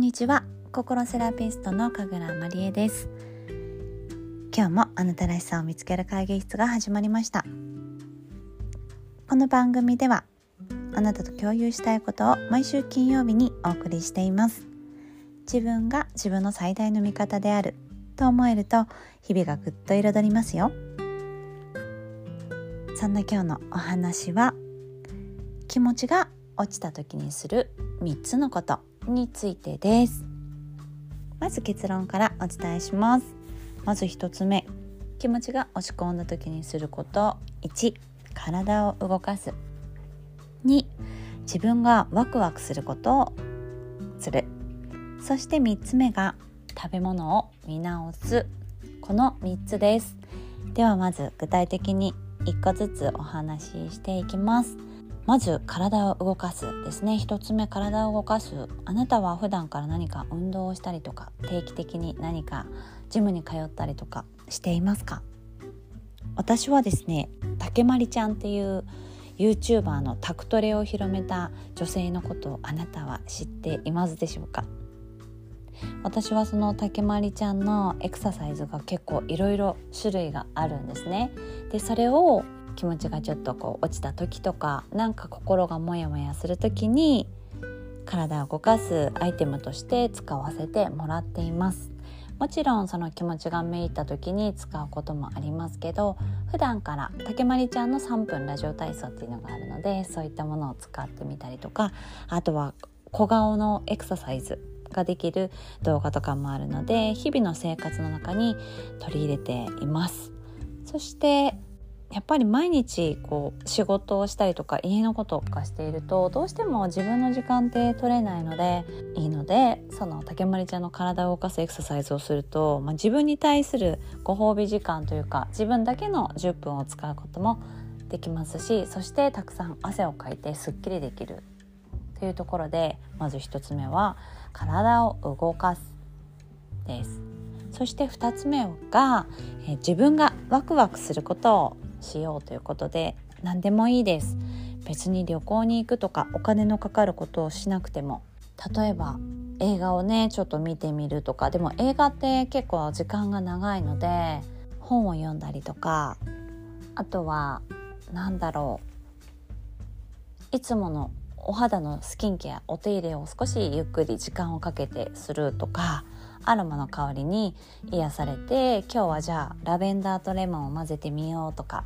んにちは。心セラピストの神楽まりえです。今日もあなたらしさを見つける会議室が始まりました。この番組ではあなたと共有したいことを毎週金曜日にお送りしています。自分が自分の最大の味方であると思えると日々がぐっと彩りますよ。そんな今日のお話は気持ちが落ちた時にする3つのこと。についてです。まず結論からお伝えします。まず1つ目。気持ちが落ち込んだ時にすること。1体を動かす。2自分がワクワクすること。をする。そして3つ目が食べ物を見直す。この3つです。ではまず具体的に1個ずつお話ししていきます。まず体を動かすですね。一つ目体を動かす。あなたは普段から何か運動をしたりとか定期的に何かジムに通ったりとかしていますか？私はですね竹まりちゃんっていう YouTuber のタクトレを広めた女性のことをあなたは知っていますでしょうか？私はその竹まりちゃんのエクササイズが結構いろいろ種類があるんですね。でそれを気持ちがちょっとこう落ちた時とかなんか心がモヤモヤする時に体を動かすアイテムとして使わせてもらっています。もちろんその気持ちがめいった時に使うこともありますけど普段から竹まりちゃんの3分ラジオ体操っていうのがあるのでそういったものを使ってみたりとかあとは小顔のエクササイズができる動画とかもあるので日々の生活の中に取り入れています。そしてやっぱり毎日こう仕事をしたりとか家のこととかしているとどうしても自分の時間って取れないのでいいのでその竹まりちゃんの体を動かすエクササイズをすると、まあ、自分に対するご褒美時間というか自分だけの10分を使うこともできますしそしてたくさん汗をかいてすっきりできるというところでまず1つ目は体を動かすです。そして2つ目が、え自分がワクワクすることをしようということで何でもいいです。別に旅行に行くとかお金のかかることをしなくても例えば映画をねちょっと見てみるとかでも映画って結構時間が長いので本を読んだりとかあとは何だろういつものお肌のスキンケアお手入れを少しゆっくり時間をかけてするとかアロマの香りに癒されて今日はじゃあラベンダーとレモンを混ぜてみようとか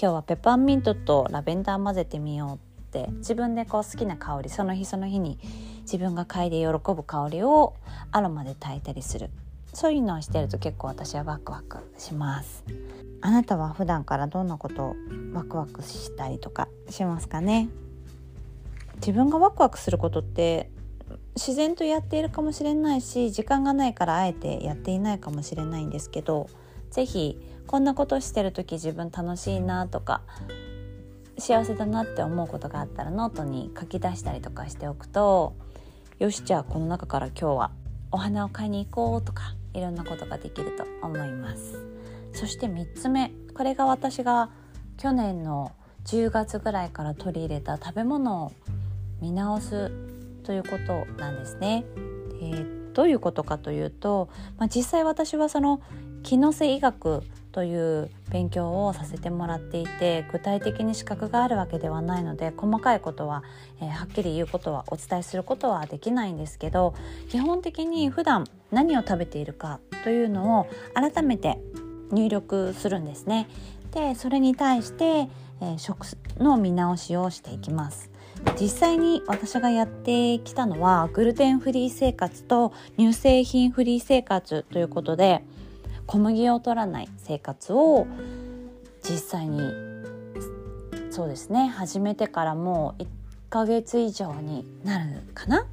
今日はペパーミントとラベンダー混ぜてみようって自分でこう好きな香りその日その日に自分が嗅いで喜ぶ香りをアロマで炊いたりする。そういうのをしてると結構私はワクワクします。あなたは普段からどんなことをワクワクしたりとかしますかね？自分がワクワクすることって自然とやっているかもしれないし時間がないからあえてやっていないかもしれないんですけど是非こんなことしてる時自分楽しいなとか幸せだなって思うことがあったらノートに書き出したりとかしておくとよしじゃあこの中から今日はお花を買いに行こうとかいろんなことができると思います。そして3つ目これが私が去年の10月ぐらいから取り入れた食べ物を見直すということなんですね。えー、どういうことかというと、まあ、実際私はその気のせ医学という勉強をさせてもらっていて具体的に資格があるわけではないので細かいことは、えー、はっきり言うことはお伝えすることはできないんですけど基本的に普段何を食べているかというのを改めて入力するんですね。でそれに対して、えー、食の見直しをしていきます。実際に私がやってきたのはグルテンフリー生活と乳製品フリー生活ということで小麦を取らない生活を実際にそうですね始めてからもう1ヶ月以上になるかな？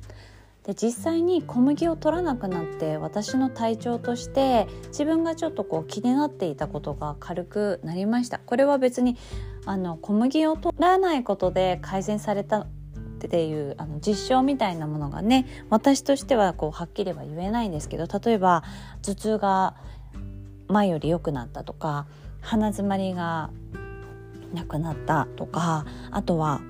で実際に小麦を取らなくなって私の体調として自分がちょっとこう気になっていたことが軽くなりました。これは別にあの小麦を取らないことで改善されたっていうあの実証みたいなものがね私としてはこうはっきりは言えないんですけど例えば頭痛が前より良くなったとか鼻づまりがなくなったとかあとは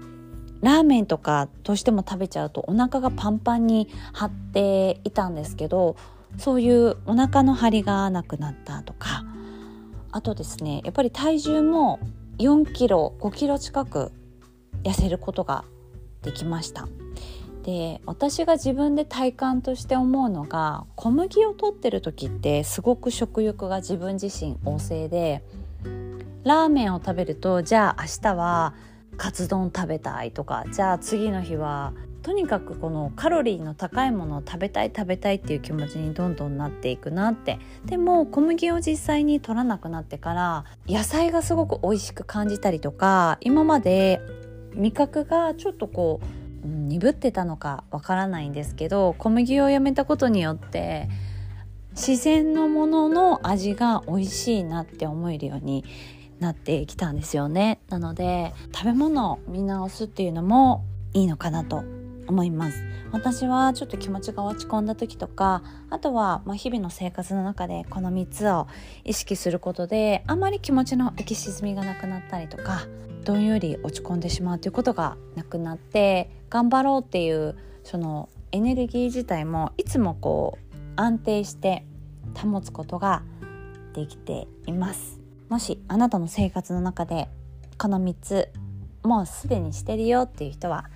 ラーメンとかどうしても食べちゃうとお腹がパンパンに張っていたんですけどそういうお腹の張りがなくなったとか。あとですねやっぱり体重も4キロ5キロ近く痩せることができました。で私が自分で体感として思うのが小麦を取ってる時ってすごく食欲が自分自身旺盛でラーメンを食べるとじゃあ明日はカツ丼食べたいとかじゃあ次の日はとにかくこのカロリーの高いものを食べたい食べたいっていう気持ちにどんどんなっていくなって。でも小麦を実際に取らなくなってから野菜がすごく美味しく感じたりとか今まで味覚がちょっとこう、鈍ってたのかわからないんですけど小麦をやめたことによって自然のものの味が美味しいなって思えるようになってきたんですよね。なので食べ物を見直すっていうのもいいのかなと思います。私はちょっと気持ちが落ち込んだ時とかあとはま日々の生活の中でこの3つを意識することであまり気持ちの浮き沈みがなくなったりとかどんより落ち込んでしまうということがなくなって頑張ろうっていうそのエネルギー自体もいつもこう安定して保つことができています。もしあなたの生活の中でこの3つもうすでにしてるよっていう人は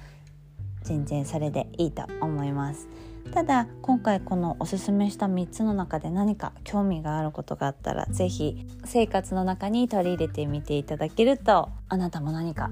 全然それでいいと思いますただ今回このおすすめした3つの中で何か興味があることがあったら是非生活の中に取り入れてみていただけるとあなたも何か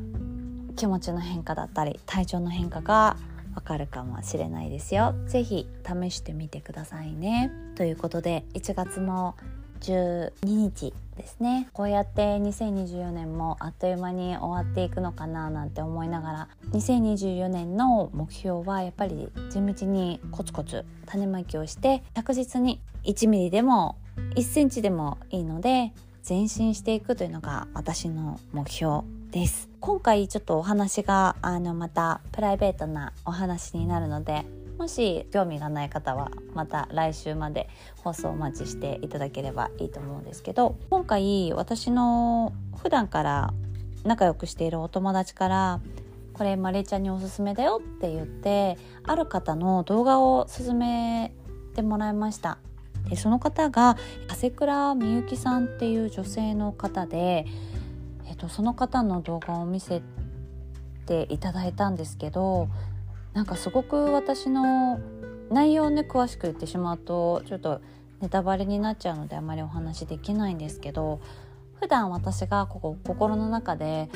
気持ちの変化だったり体調の変化がわかるかもしれないですよ。是非試してみてくださいね。ということで1月も12日ですね。こうやって2024年もあっという間に終わっていくのかななんて思いながら2024年の目標はやっぱり地道にコツコツ種まきをして確実に1ミリでも1センチでもいいので前進していくというのが私の目標です。今回ちょっとお話があのまたプライベートなお話になるのでもし興味がない方はまた来週まで放送お待ちしていただければいいと思うんですけど今回私の普段から仲良くしているお友達からこれマレちゃんにおすすめだよって言ってある方の動画を勧めてもらいました。でその方が長谷倉みゆきさんっていう女性の方で、えっと、その方の動画を見せていただいたんですけどなんかすごく私の内容をね詳しく言ってしまうとちょっとネタバレになっちゃうのであまりお話できないんですけど普段私がここ心の中で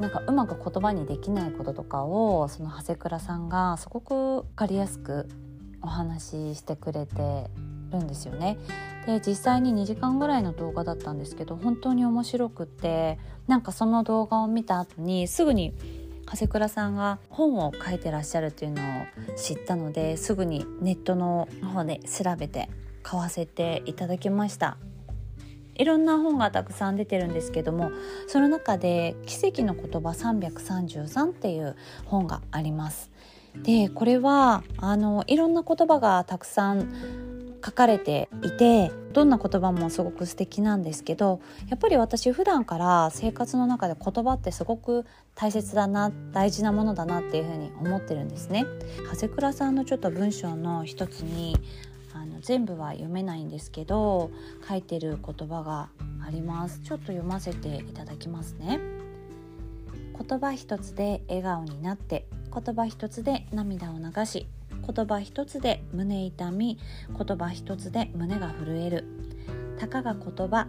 なんかうまく言葉にできないこととかをその長谷倉さんがすごく分かりやすくお話ししてくれてるんですよね。で実際に2時間ぐらいの動画だったんですけど本当に面白くってなんかその動画を見た後にすぐに長谷倉さんが本を書いてらっしゃるっていうのを知ったのですぐにネットの方で調べて買わせていただきました。いろんな本がたくさん出てるんですけどもその中で「奇跡の言葉333」っていう本があります。でこれはあのいろんな言葉がたくさん書かれていてどんな言葉もすごく素敵なんですけどやっぱり私普段から生活の中で言葉ってすごく大切だな大事なものだなっていうふうに思ってるんですね。長谷倉さんのちょっと文章の一つにあの全部は読めないんですけど書いてる言葉がありますちょっと読ませていただきますね言葉一つで笑顔になって言葉一つで涙を流し言葉一つで胸痛み言葉一つで胸が震える。たかが言葉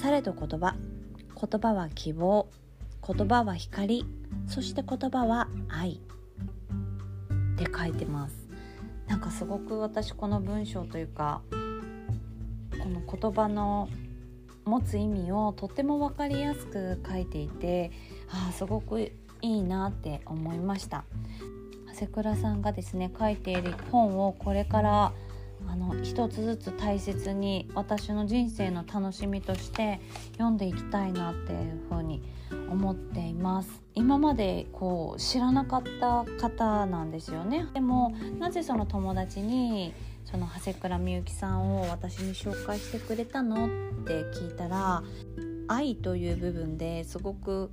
されど言葉言葉は希望言葉は光そして言葉は愛。って書いてます。なんかすごく私この文章というかこの言葉の持つ意味をとっても分かりやすく書いていてああすごくいいなって思いました。瀬倉さんがですね書いている本をこれからあの一つずつ大切に私の人生の楽しみとして読んでいきたいなっていうふうに思っています。今までこう知らなかった方なんですよね。でもなぜその友達にその長谷倉みゆきさんを私に紹介してくれたのって聞いたら愛という部分ですごく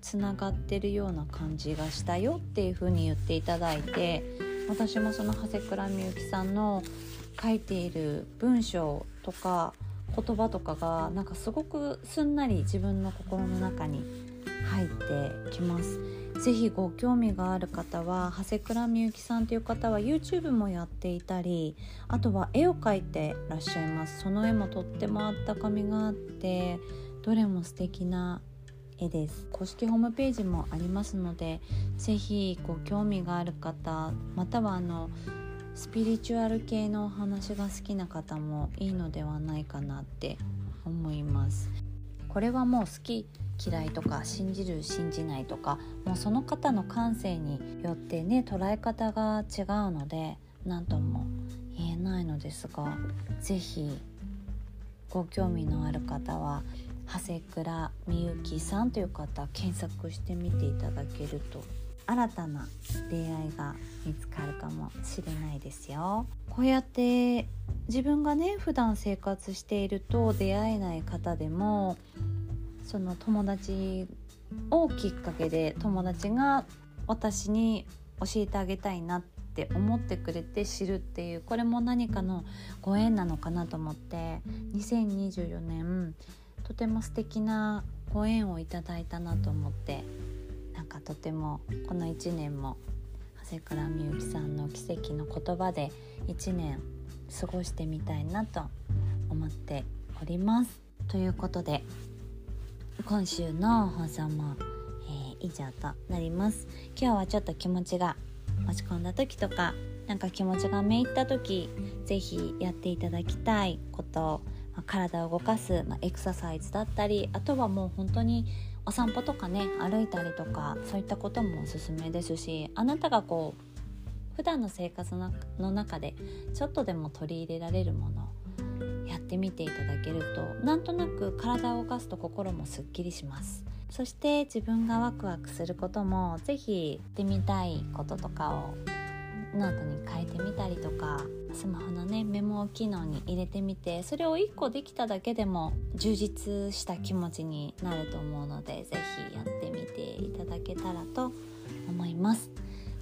つながってるような感じがしたよっていう風に言っていただいて私もその長谷倉みゆきさんの書いている文章とか言葉とかがなんかすごくすんなり自分の心の中に入ってきます。ぜひご興味がある方は長谷倉みゆきさんという方は YouTube もやっていたりあとは絵を描いてらっしゃいますその絵もとってもあったかみがあってどれも素敵な絵です。公式ホームページもありますのでぜひご興味がある方またはあのスピリチュアル系のお話が好きな方もいいのではないかなって思います。これはもう好き嫌いとか信じる信じないとかもうその方の感性によってね捉え方が違うので何とも言えないのですが是非ご興味のある方は長谷倉みゆきさんという方検索してみていただけると新たな出会いが見つかるかもしれないですよ。こうやって自分がね普段生活していると出会えない方でもその友達をきっかけで友達が私に教えてあげたいなって思ってくれて知るっていうこれも何かのご縁なのかなと思って2024年とても素敵なご縁をいただいたなと思ってなんかとてもこの1年も長谷倉みゆきさんの奇跡の言葉で1年過ごしてみたいなと思っております。ということで今週の放送も、えー、以上となります。今日はちょっと気持ちが落ち込んだ時とかなんか気持ちがめいった時是非やっていただきたいこと体を動かす、まあ、エクササイズだったりあとはもう本当にお散歩とかね歩いたりとかそういったこともおすすめですしあなたがこう普段の生活の中でちょっとでも取り入れられるものやってみていただけるとなんとなく体を動かすと心もすっきりします。そして自分がワクワクすることも是非やってみたいこととかをノートに書いてみたりとかスマホのねメモ機能に入れてみてそれを1個できただけでも充実した気持ちになると思うので是非やってみていただけたらと思います。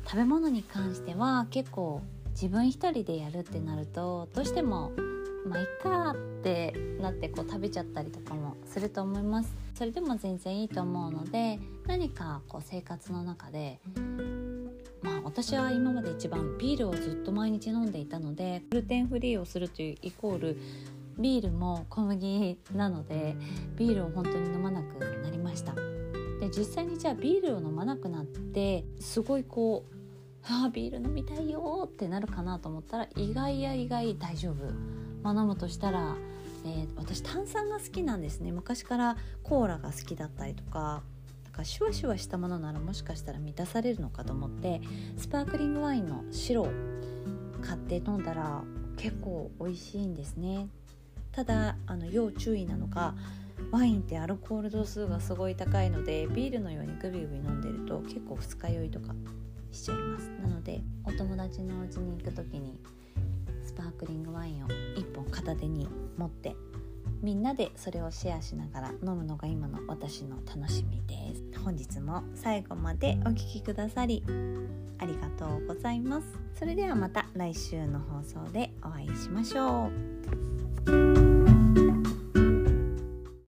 食べ物に関しては結構自分一人でやるってなるとどうしてもまあいっかってなってこう食べちゃったりとかもすると思います。それでも全然いいと思うので何かこう生活の中で私は今まで一番ビールをずっと毎日飲んでいたのでグルテンフリーをするというイコールビールも小麦なのでビールを本当に飲まなくなりました。で実際にじゃあビールを飲まなくなってすごいこうああビール飲みたいよってなるかなと思ったら意外や意外大丈夫、まあ、飲むとしたら、えー、私炭酸が好きなんですね。昔からコーラが好きだったりとか。かシュワシュワしたものならもしかしたら満たされるのかと思ってスパークリングワインの白を買って飲んだら結構美味しいんですね。ただあの要注意なのがワインってアルコール度数がすごい高いのでビールのようにグビグビ飲んでると結構二日酔いとかしちゃいます。なのでお友達のお家に行く時にスパークリングワインを1本片手に持ってみんなでそれをシェアしながら飲むのが今の私の楽しみです。本日も最後までお聴きくださりありがとうございます。それではまた来週の放送でお会いしましょう。